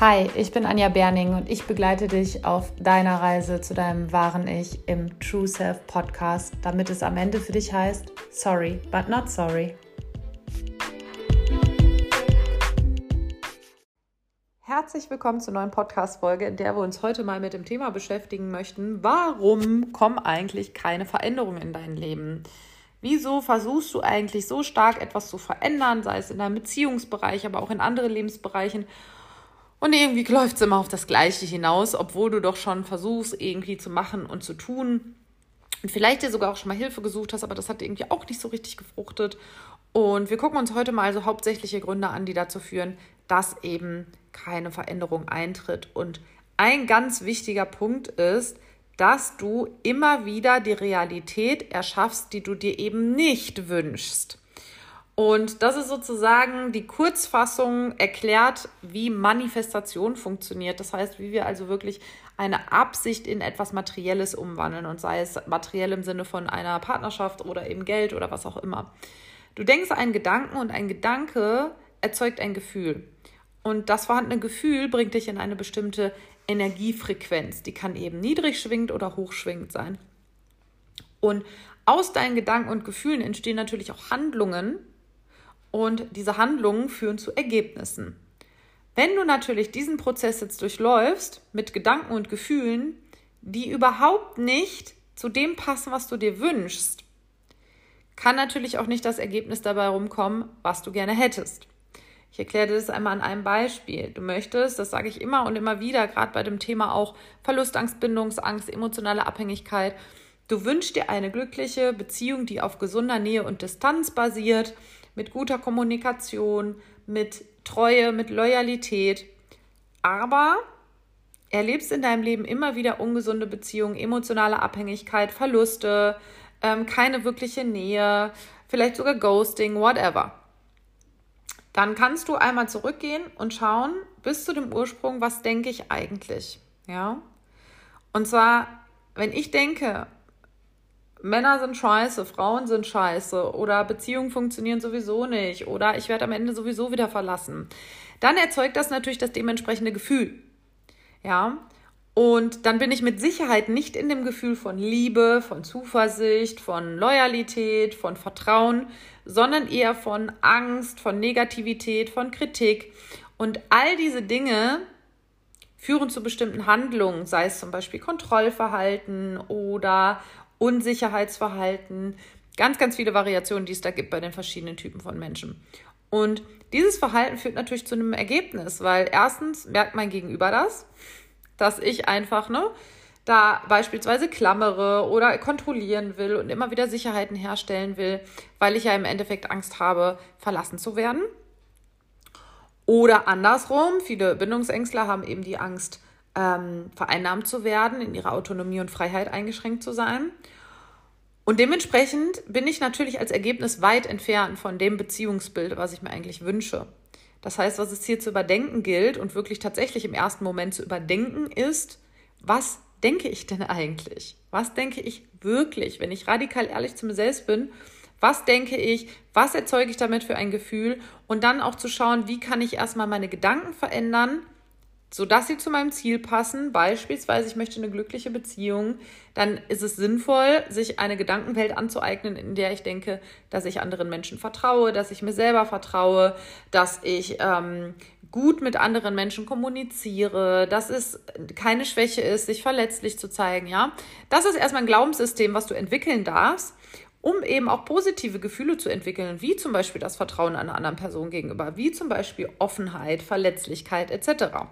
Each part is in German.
Hi, ich bin Anja Berning und ich begleite dich auf deiner Reise zu deinem wahren Ich im True Self Podcast, damit es am Ende für dich heißt, sorry, but not sorry. Herzlich willkommen zur neuen Podcast-Folge, in der wir uns heute mal mit dem Thema beschäftigen möchten. Warum kommen eigentlich keine Veränderungen in dein Leben? Wieso versuchst du eigentlich so stark etwas zu verändern, sei es in deinem Beziehungsbereich, aber auch in anderen Lebensbereichen? Und irgendwie läuft es immer auf das Gleiche hinaus, obwohl du doch schon versuchst, irgendwie zu machen und zu tun. Und vielleicht dir sogar auch schon mal Hilfe gesucht hast, aber das hat irgendwie auch nicht so richtig gefruchtet. Und wir gucken uns heute mal so hauptsächliche Gründe an, die dazu führen, dass eben keine Veränderung eintritt. Und ein ganz wichtiger Punkt ist, dass du immer wieder die Realität erschaffst, die du dir eben nicht wünschst. Und das ist sozusagen die Kurzfassung erklärt, wie Manifestation funktioniert. Das heißt, wie wir also wirklich eine Absicht in etwas Materielles umwandeln und sei es materiell im Sinne von einer Partnerschaft oder eben Geld oder was auch immer. Du denkst einen Gedanken und ein Gedanke erzeugt ein Gefühl. Und das vorhandene Gefühl bringt dich in eine bestimmte Energiefrequenz. Die kann eben niedrig schwingend oder hochschwingend sein. Und aus deinen Gedanken und Gefühlen entstehen natürlich auch Handlungen, und diese Handlungen führen zu Ergebnissen. Wenn du natürlich diesen Prozess jetzt durchläufst mit Gedanken und Gefühlen, die überhaupt nicht zu dem passen, was du dir wünschst, kann natürlich auch nicht das Ergebnis dabei rumkommen, was du gerne hättest. Ich erkläre dir das einmal an einem Beispiel. Du möchtest, das sage ich immer und immer wieder, gerade bei dem Thema auch Verlustangst, Bindungsangst, emotionale Abhängigkeit. Du wünschst dir eine glückliche Beziehung, die auf gesunder Nähe und Distanz basiert, mit guter Kommunikation, mit Treue, mit Loyalität. Aber erlebst in deinem Leben immer wieder ungesunde Beziehungen, emotionale Abhängigkeit, Verluste, ähm, keine wirkliche Nähe, vielleicht sogar Ghosting, whatever. Dann kannst du einmal zurückgehen und schauen bis zu dem Ursprung, was denke ich eigentlich? Ja? Und zwar, wenn ich denke, Männer sind scheiße, Frauen sind scheiße oder Beziehungen funktionieren sowieso nicht oder ich werde am Ende sowieso wieder verlassen. Dann erzeugt das natürlich das dementsprechende Gefühl. Ja, und dann bin ich mit Sicherheit nicht in dem Gefühl von Liebe, von Zuversicht, von Loyalität, von Vertrauen, sondern eher von Angst, von Negativität, von Kritik. Und all diese Dinge führen zu bestimmten Handlungen, sei es zum Beispiel Kontrollverhalten oder Unsicherheitsverhalten, ganz, ganz viele Variationen, die es da gibt bei den verschiedenen Typen von Menschen. Und dieses Verhalten führt natürlich zu einem Ergebnis, weil erstens merkt mein Gegenüber das, dass ich einfach, ne, da beispielsweise klammere oder kontrollieren will und immer wieder Sicherheiten herstellen will, weil ich ja im Endeffekt Angst habe, verlassen zu werden. Oder andersrum, viele Bindungsängstler haben eben die Angst, ähm, vereinnahmt zu werden, in ihrer Autonomie und Freiheit eingeschränkt zu sein. Und dementsprechend bin ich natürlich als Ergebnis weit entfernt von dem Beziehungsbild, was ich mir eigentlich wünsche. Das heißt, was es hier zu überdenken gilt und wirklich tatsächlich im ersten Moment zu überdenken ist, was denke ich denn eigentlich? Was denke ich wirklich, wenn ich radikal ehrlich zu mir selbst bin? Was denke ich? Was erzeuge ich damit für ein Gefühl? Und dann auch zu schauen, wie kann ich erstmal meine Gedanken verändern, sodass sie zu meinem Ziel passen. Beispielsweise, ich möchte eine glückliche Beziehung. Dann ist es sinnvoll, sich eine Gedankenwelt anzueignen, in der ich denke, dass ich anderen Menschen vertraue, dass ich mir selber vertraue, dass ich ähm, gut mit anderen Menschen kommuniziere, dass es keine Schwäche ist, sich verletzlich zu zeigen. Ja, das ist erstmal ein Glaubenssystem, was du entwickeln darfst um eben auch positive Gefühle zu entwickeln, wie zum Beispiel das Vertrauen einer anderen Person gegenüber, wie zum Beispiel Offenheit, Verletzlichkeit etc.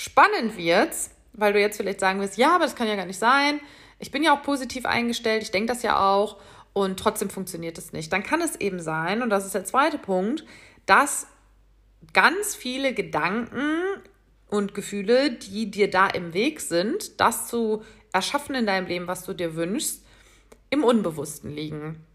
Spannend wird's, weil du jetzt vielleicht sagen wirst, ja, aber das kann ja gar nicht sein. Ich bin ja auch positiv eingestellt, ich denke das ja auch und trotzdem funktioniert es nicht. Dann kann es eben sein, und das ist der zweite Punkt, dass ganz viele Gedanken und Gefühle, die dir da im Weg sind, das zu erschaffen in deinem Leben, was du dir wünschst, im Unbewussten liegen.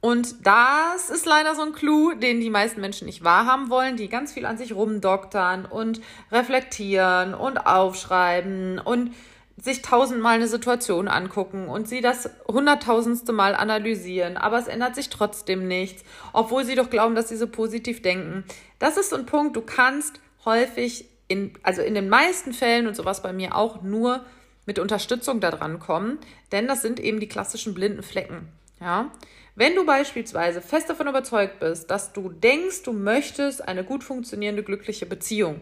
Und das ist leider so ein Clou, den die meisten Menschen nicht wahrhaben wollen, die ganz viel an sich rumdoktern und reflektieren und aufschreiben und sich tausendmal eine Situation angucken und sie das hunderttausendste Mal analysieren, aber es ändert sich trotzdem nichts, obwohl sie doch glauben, dass sie so positiv denken. Das ist so ein Punkt, du kannst häufig, in, also in den meisten Fällen und sowas bei mir auch nur mit Unterstützung daran kommen, denn das sind eben die klassischen blinden Flecken. Ja? Wenn du beispielsweise fest davon überzeugt bist, dass du denkst, du möchtest eine gut funktionierende, glückliche Beziehung,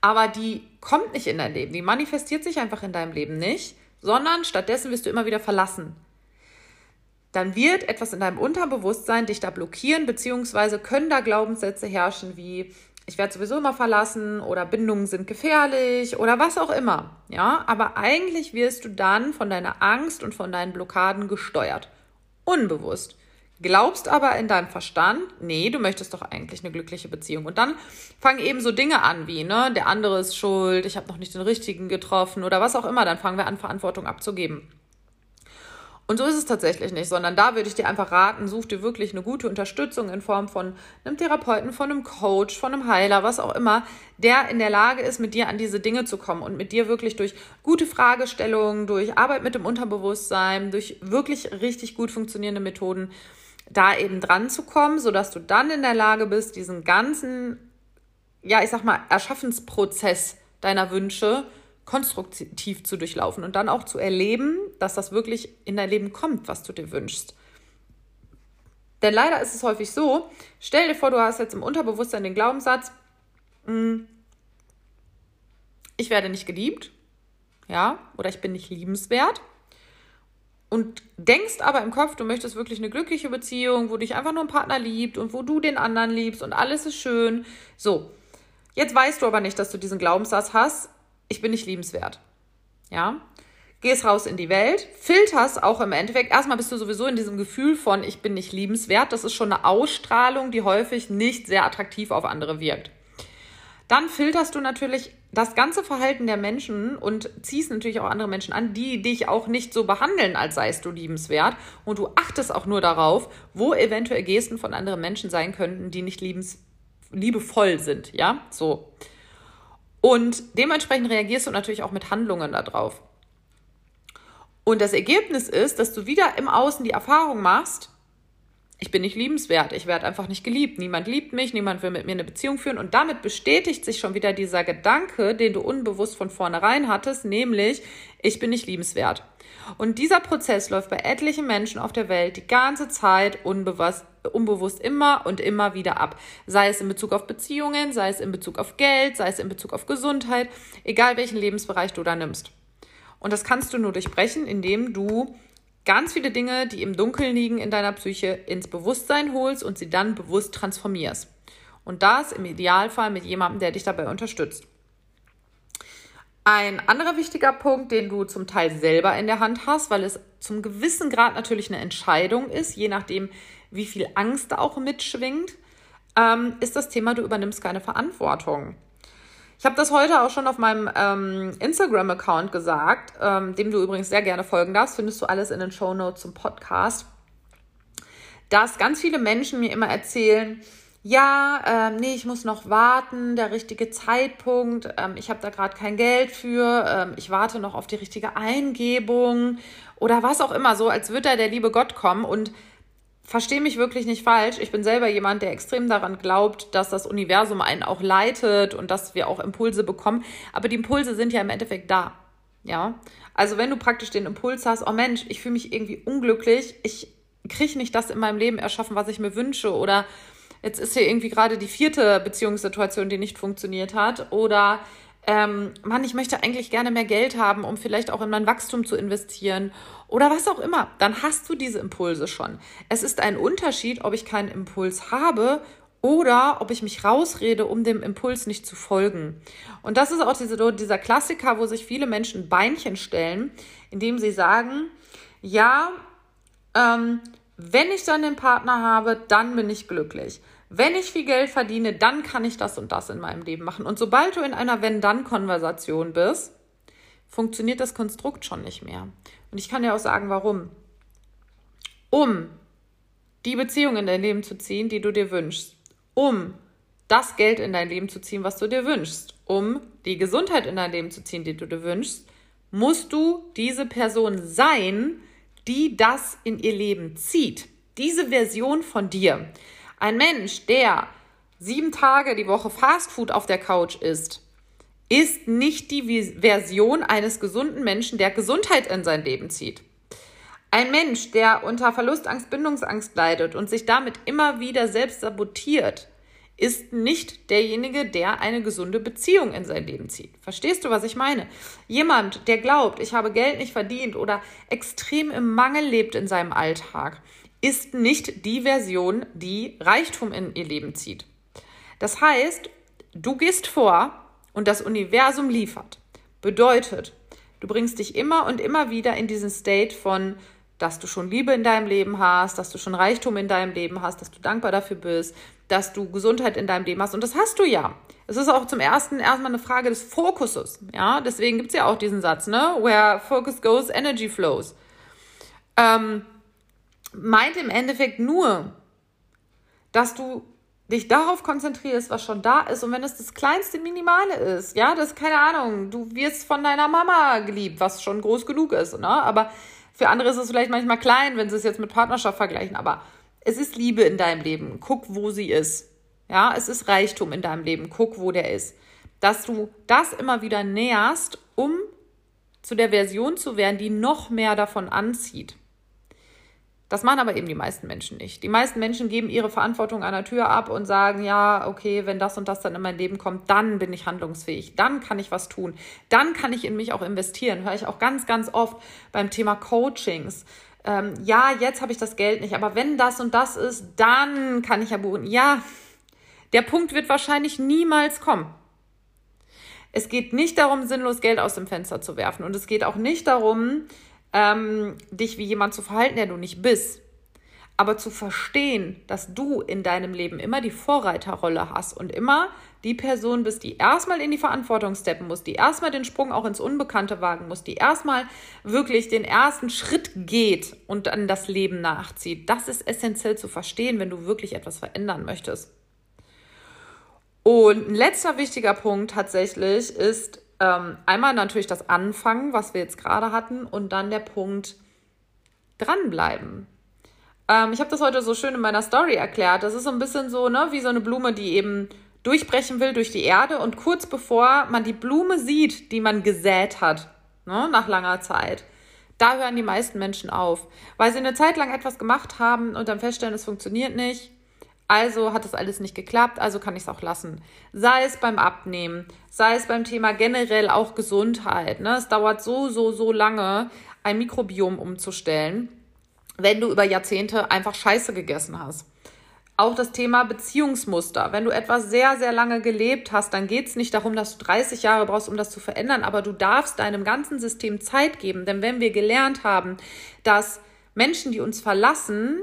aber die kommt nicht in dein Leben, die manifestiert sich einfach in deinem Leben nicht, sondern stattdessen wirst du immer wieder verlassen. Dann wird etwas in deinem Unterbewusstsein dich da blockieren, beziehungsweise können da Glaubenssätze herrschen wie, ich werde sowieso immer verlassen oder Bindungen sind gefährlich oder was auch immer. Ja, aber eigentlich wirst du dann von deiner Angst und von deinen Blockaden gesteuert. Unbewusst. Glaubst aber in deinem Verstand, nee, du möchtest doch eigentlich eine glückliche Beziehung. Und dann fangen eben so Dinge an wie, ne, der andere ist schuld, ich habe noch nicht den richtigen getroffen oder was auch immer. Dann fangen wir an, Verantwortung abzugeben. Und so ist es tatsächlich nicht, sondern da würde ich dir einfach raten, such dir wirklich eine gute Unterstützung in Form von einem Therapeuten, von einem Coach, von einem Heiler, was auch immer, der in der Lage ist, mit dir an diese Dinge zu kommen und mit dir wirklich durch gute Fragestellungen, durch Arbeit mit dem Unterbewusstsein, durch wirklich richtig gut funktionierende Methoden da eben dran zu kommen, sodass du dann in der Lage bist, diesen ganzen, ja, ich sag mal, Erschaffensprozess deiner Wünsche konstruktiv zu durchlaufen und dann auch zu erleben, dass das wirklich in dein Leben kommt, was du dir wünschst. Denn leider ist es häufig so, stell dir vor, du hast jetzt im Unterbewusstsein den Glaubenssatz, hm, ich werde nicht geliebt, ja, oder ich bin nicht liebenswert. Und denkst aber im Kopf, du möchtest wirklich eine glückliche Beziehung, wo dich einfach nur ein Partner liebt und wo du den anderen liebst und alles ist schön. So, jetzt weißt du aber nicht, dass du diesen Glaubenssatz hast, ich bin nicht liebenswert. Ja? Gehst raus in die Welt, filterst auch im Endeffekt. Erstmal bist du sowieso in diesem Gefühl von, ich bin nicht liebenswert. Das ist schon eine Ausstrahlung, die häufig nicht sehr attraktiv auf andere wirkt. Dann filterst du natürlich das ganze Verhalten der Menschen und ziehst natürlich auch andere Menschen an, die dich auch nicht so behandeln, als seist du liebenswert. Und du achtest auch nur darauf, wo eventuell Gesten von anderen Menschen sein könnten, die nicht liebens, liebevoll sind. Ja, so. Und dementsprechend reagierst du natürlich auch mit Handlungen darauf. Und das Ergebnis ist, dass du wieder im Außen die Erfahrung machst, ich bin nicht liebenswert, ich werde einfach nicht geliebt, niemand liebt mich, niemand will mit mir eine Beziehung führen und damit bestätigt sich schon wieder dieser Gedanke, den du unbewusst von vornherein hattest, nämlich ich bin nicht liebenswert. Und dieser Prozess läuft bei etlichen Menschen auf der Welt die ganze Zeit unbewusst, unbewusst immer und immer wieder ab. Sei es in Bezug auf Beziehungen, sei es in Bezug auf Geld, sei es in Bezug auf Gesundheit, egal welchen Lebensbereich du da nimmst. Und das kannst du nur durchbrechen, indem du ganz viele Dinge, die im Dunkeln liegen in deiner Psyche, ins Bewusstsein holst und sie dann bewusst transformierst. Und das im Idealfall mit jemandem, der dich dabei unterstützt. Ein anderer wichtiger Punkt, den du zum Teil selber in der Hand hast, weil es zum gewissen Grad natürlich eine Entscheidung ist, je nachdem, wie viel Angst da auch mitschwingt, ähm, ist das Thema, du übernimmst keine Verantwortung. Ich habe das heute auch schon auf meinem ähm, Instagram-Account gesagt, ähm, dem du übrigens sehr gerne folgen darfst. Findest du alles in den Show Notes zum Podcast. Dass ganz viele Menschen mir immer erzählen, ja, ähm, nee, ich muss noch warten, der richtige Zeitpunkt, ähm, ich habe da gerade kein Geld für, ähm, ich warte noch auf die richtige Eingebung oder was auch immer, so als würde da der liebe Gott kommen und verstehe mich wirklich nicht falsch. Ich bin selber jemand, der extrem daran glaubt, dass das Universum einen auch leitet und dass wir auch Impulse bekommen. Aber die Impulse sind ja im Endeffekt da. Ja. Also wenn du praktisch den Impuls hast, oh Mensch, ich fühle mich irgendwie unglücklich, ich kriege nicht das in meinem Leben erschaffen, was ich mir wünsche oder jetzt ist hier irgendwie gerade die vierte Beziehungssituation, die nicht funktioniert hat oder ähm, Mann, ich möchte eigentlich gerne mehr Geld haben, um vielleicht auch in mein Wachstum zu investieren oder was auch immer, dann hast du diese Impulse schon. Es ist ein Unterschied, ob ich keinen Impuls habe oder ob ich mich rausrede, um dem Impuls nicht zu folgen. Und das ist auch diese, dieser Klassiker, wo sich viele Menschen Beinchen stellen, indem sie sagen, ja, ähm, wenn ich dann den Partner habe, dann bin ich glücklich wenn ich viel Geld verdiene, dann kann ich das und das in meinem Leben machen. Und sobald du in einer Wenn-Dann-Konversation bist, funktioniert das Konstrukt schon nicht mehr. Und ich kann dir auch sagen, warum. Um die Beziehung in dein Leben zu ziehen, die du dir wünschst. Um das Geld in dein Leben zu ziehen, was du dir wünschst. Um die Gesundheit in dein Leben zu ziehen, die du dir wünschst, musst du diese Person sein, die das in ihr Leben zieht. Diese Version von dir. Ein Mensch, der sieben Tage die Woche Fastfood auf der Couch isst, ist nicht die Version eines gesunden Menschen, der Gesundheit in sein Leben zieht. Ein Mensch, der unter Verlustangst, Bindungsangst leidet und sich damit immer wieder selbst sabotiert, ist nicht derjenige, der eine gesunde Beziehung in sein Leben zieht. Verstehst du, was ich meine? Jemand, der glaubt, ich habe Geld nicht verdient oder extrem im Mangel lebt in seinem Alltag, ist nicht die Version, die Reichtum in ihr Leben zieht. Das heißt, du gehst vor und das Universum liefert. Bedeutet, du bringst dich immer und immer wieder in diesen State von dass du schon Liebe in deinem Leben hast, dass du schon Reichtum in deinem Leben hast, dass du dankbar dafür bist, dass du Gesundheit in deinem Leben hast. Und das hast du ja. Es ist auch zum ersten erstmal eine Frage des Fokuses. Ja, deswegen gibt es ja auch diesen Satz, ne? Where focus goes, energy flows. Ähm, meint im Endeffekt nur, dass du dich darauf konzentrierst, was schon da ist und wenn es das kleinste Minimale ist, ja, das ist keine Ahnung, du wirst von deiner Mama geliebt, was schon groß genug ist, ne? Aber für andere ist es vielleicht manchmal klein, wenn sie es jetzt mit Partnerschaft vergleichen, aber es ist Liebe in deinem Leben. Guck, wo sie ist. Ja, es ist Reichtum in deinem Leben. Guck, wo der ist. Dass du das immer wieder näherst, um zu der Version zu werden, die noch mehr davon anzieht. Das machen aber eben die meisten Menschen nicht. Die meisten Menschen geben ihre Verantwortung an der Tür ab und sagen, ja, okay, wenn das und das dann in mein Leben kommt, dann bin ich handlungsfähig, dann kann ich was tun, dann kann ich in mich auch investieren. Höre ich auch ganz, ganz oft beim Thema Coachings. Ähm, ja, jetzt habe ich das Geld nicht, aber wenn das und das ist, dann kann ich ja buchen. Ja, der Punkt wird wahrscheinlich niemals kommen. Es geht nicht darum, sinnlos Geld aus dem Fenster zu werfen. Und es geht auch nicht darum, ähm, dich wie jemand zu verhalten, der du nicht bist. Aber zu verstehen, dass du in deinem Leben immer die Vorreiterrolle hast und immer die Person bist, die erstmal in die Verantwortung steppen muss, die erstmal den Sprung auch ins Unbekannte wagen muss, die erstmal wirklich den ersten Schritt geht und dann das Leben nachzieht. Das ist essentiell zu verstehen, wenn du wirklich etwas verändern möchtest. Und ein letzter wichtiger Punkt tatsächlich ist, ähm, einmal natürlich das Anfangen, was wir jetzt gerade hatten, und dann der Punkt dranbleiben. Ähm, ich habe das heute so schön in meiner Story erklärt. Das ist so ein bisschen so, ne, wie so eine Blume, die eben durchbrechen will durch die Erde und kurz bevor man die Blume sieht, die man gesät hat, ne, nach langer Zeit, da hören die meisten Menschen auf, weil sie eine Zeit lang etwas gemacht haben und dann feststellen, es funktioniert nicht also hat das alles nicht geklappt, also kann ich es auch lassen. Sei es beim Abnehmen, sei es beim Thema generell auch Gesundheit. Ne? Es dauert so, so, so lange, ein Mikrobiom umzustellen, wenn du über Jahrzehnte einfach Scheiße gegessen hast. Auch das Thema Beziehungsmuster. Wenn du etwas sehr, sehr lange gelebt hast, dann geht es nicht darum, dass du 30 Jahre brauchst, um das zu verändern, aber du darfst deinem ganzen System Zeit geben. Denn wenn wir gelernt haben, dass Menschen, die uns verlassen,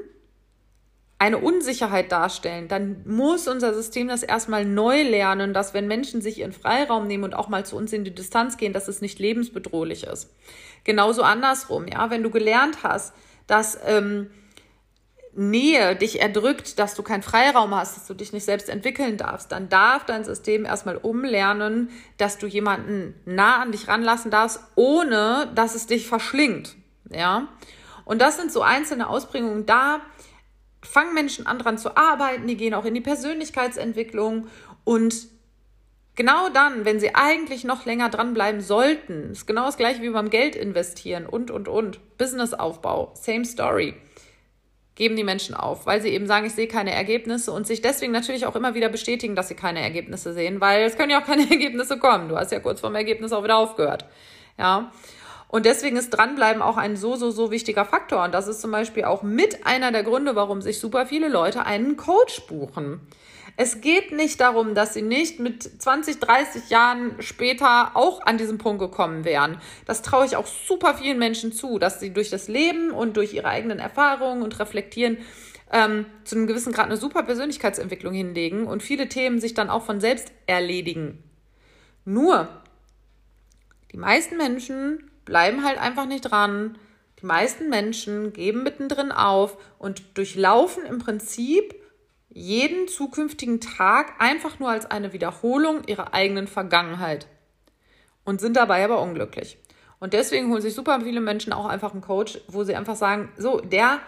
eine Unsicherheit darstellen, dann muss unser System das erstmal neu lernen, dass wenn Menschen sich ihren Freiraum nehmen und auch mal zu uns in die Distanz gehen, dass es nicht lebensbedrohlich ist. Genauso andersrum, ja, wenn du gelernt hast, dass ähm, Nähe dich erdrückt, dass du keinen Freiraum hast, dass du dich nicht selbst entwickeln darfst, dann darf dein System erstmal umlernen, dass du jemanden nah an dich ranlassen darfst, ohne dass es dich verschlingt, ja. Und das sind so einzelne Ausprägungen da, fangen Menschen an dran zu arbeiten, die gehen auch in die Persönlichkeitsentwicklung und genau dann, wenn sie eigentlich noch länger dranbleiben sollten, ist genau das gleiche wie beim Geld investieren und, und, und, Businessaufbau, same story, geben die Menschen auf, weil sie eben sagen, ich sehe keine Ergebnisse und sich deswegen natürlich auch immer wieder bestätigen, dass sie keine Ergebnisse sehen, weil es können ja auch keine Ergebnisse kommen. Du hast ja kurz vorm Ergebnis auch wieder aufgehört. Ja. Und deswegen ist Dranbleiben auch ein so, so, so wichtiger Faktor. Und das ist zum Beispiel auch mit einer der Gründe, warum sich super viele Leute einen Coach buchen. Es geht nicht darum, dass sie nicht mit 20, 30 Jahren später auch an diesem Punkt gekommen wären. Das traue ich auch super vielen Menschen zu, dass sie durch das Leben und durch ihre eigenen Erfahrungen und Reflektieren ähm, zu einem gewissen Grad eine super Persönlichkeitsentwicklung hinlegen und viele Themen sich dann auch von selbst erledigen. Nur, die meisten Menschen bleiben halt einfach nicht dran. Die meisten Menschen geben mittendrin auf und durchlaufen im Prinzip jeden zukünftigen Tag einfach nur als eine Wiederholung ihrer eigenen Vergangenheit und sind dabei aber unglücklich. Und deswegen holen sich super viele Menschen auch einfach einen Coach, wo sie einfach sagen, so, der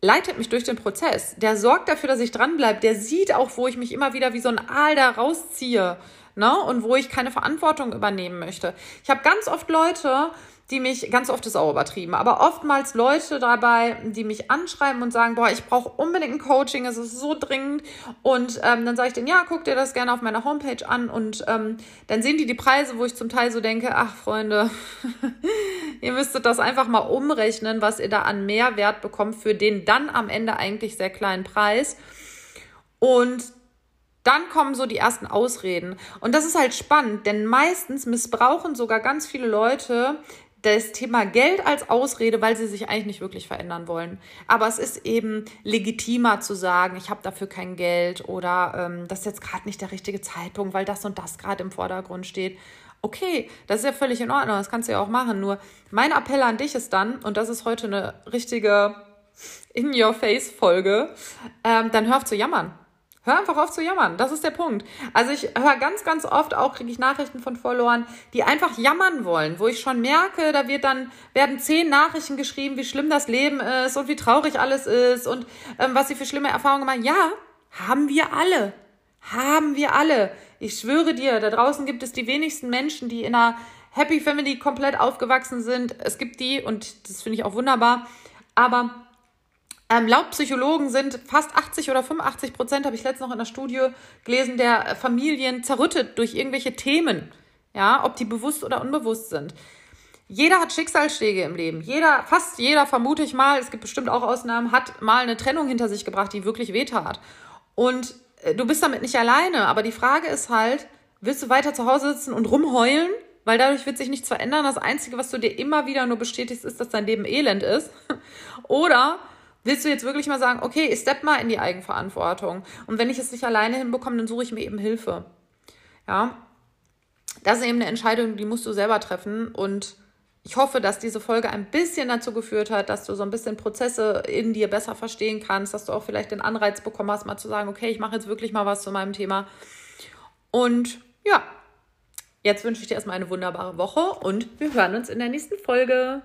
leitet mich durch den Prozess. Der sorgt dafür, dass ich dranbleibe. Der sieht auch, wo ich mich immer wieder wie so ein Aal da rausziehe. Ne? Und wo ich keine Verantwortung übernehmen möchte. Ich habe ganz oft Leute, die mich, ganz oft ist auch übertrieben, aber oftmals Leute dabei, die mich anschreiben und sagen, boah, ich brauche unbedingt ein Coaching, es ist so dringend. Und ähm, dann sage ich denen, ja, guck dir das gerne auf meiner Homepage an. Und ähm, dann sehen die die Preise, wo ich zum Teil so denke, ach Freunde, ihr müsstet das einfach mal umrechnen, was ihr da an Mehrwert bekommt für den dann am Ende eigentlich sehr kleinen Preis. Und dann kommen so die ersten Ausreden. Und das ist halt spannend, denn meistens missbrauchen sogar ganz viele Leute das Thema Geld als Ausrede, weil sie sich eigentlich nicht wirklich verändern wollen. Aber es ist eben legitimer zu sagen, ich habe dafür kein Geld oder ähm, das ist jetzt gerade nicht der richtige Zeitpunkt, weil das und das gerade im Vordergrund steht. Okay, das ist ja völlig in Ordnung, das kannst du ja auch machen. Nur mein Appell an dich ist dann, und das ist heute eine richtige In-Your-Face-Folge, ähm, dann hör auf zu jammern. Hör einfach auf zu jammern. Das ist der Punkt. Also ich höre ganz, ganz oft auch, kriege ich Nachrichten von Followern, die einfach jammern wollen, wo ich schon merke, da wird dann, werden zehn Nachrichten geschrieben, wie schlimm das Leben ist und wie traurig alles ist und ähm, was sie für schlimme Erfahrungen machen. Ja, haben wir alle. Haben wir alle. Ich schwöre dir, da draußen gibt es die wenigsten Menschen, die in einer Happy Family komplett aufgewachsen sind. Es gibt die, und das finde ich auch wunderbar, aber ähm, laut Psychologen sind fast 80 oder 85 Prozent, habe ich letztens noch in der Studie gelesen, der Familien zerrüttet durch irgendwelche Themen. Ja, ob die bewusst oder unbewusst sind. Jeder hat Schicksalsschläge im Leben. Jeder, fast jeder, vermute ich mal, es gibt bestimmt auch Ausnahmen, hat mal eine Trennung hinter sich gebracht, die wirklich wehtat. Und äh, du bist damit nicht alleine. Aber die Frage ist halt, willst du weiter zu Hause sitzen und rumheulen? Weil dadurch wird sich nichts verändern. Das Einzige, was du dir immer wieder nur bestätigst, ist, dass dein Leben elend ist. Oder willst du jetzt wirklich mal sagen, okay, ich stepp mal in die Eigenverantwortung. Und wenn ich es nicht alleine hinbekomme, dann suche ich mir eben Hilfe. Ja. Das ist eben eine Entscheidung, die musst du selber treffen. Und ich hoffe, dass diese Folge ein bisschen dazu geführt hat, dass du so ein bisschen Prozesse in dir besser verstehen kannst, dass du auch vielleicht den Anreiz bekommen hast, mal zu sagen, okay, ich mache jetzt wirklich mal was zu meinem Thema. Und ja, jetzt wünsche ich dir erstmal eine wunderbare Woche und wir hören uns in der nächsten Folge.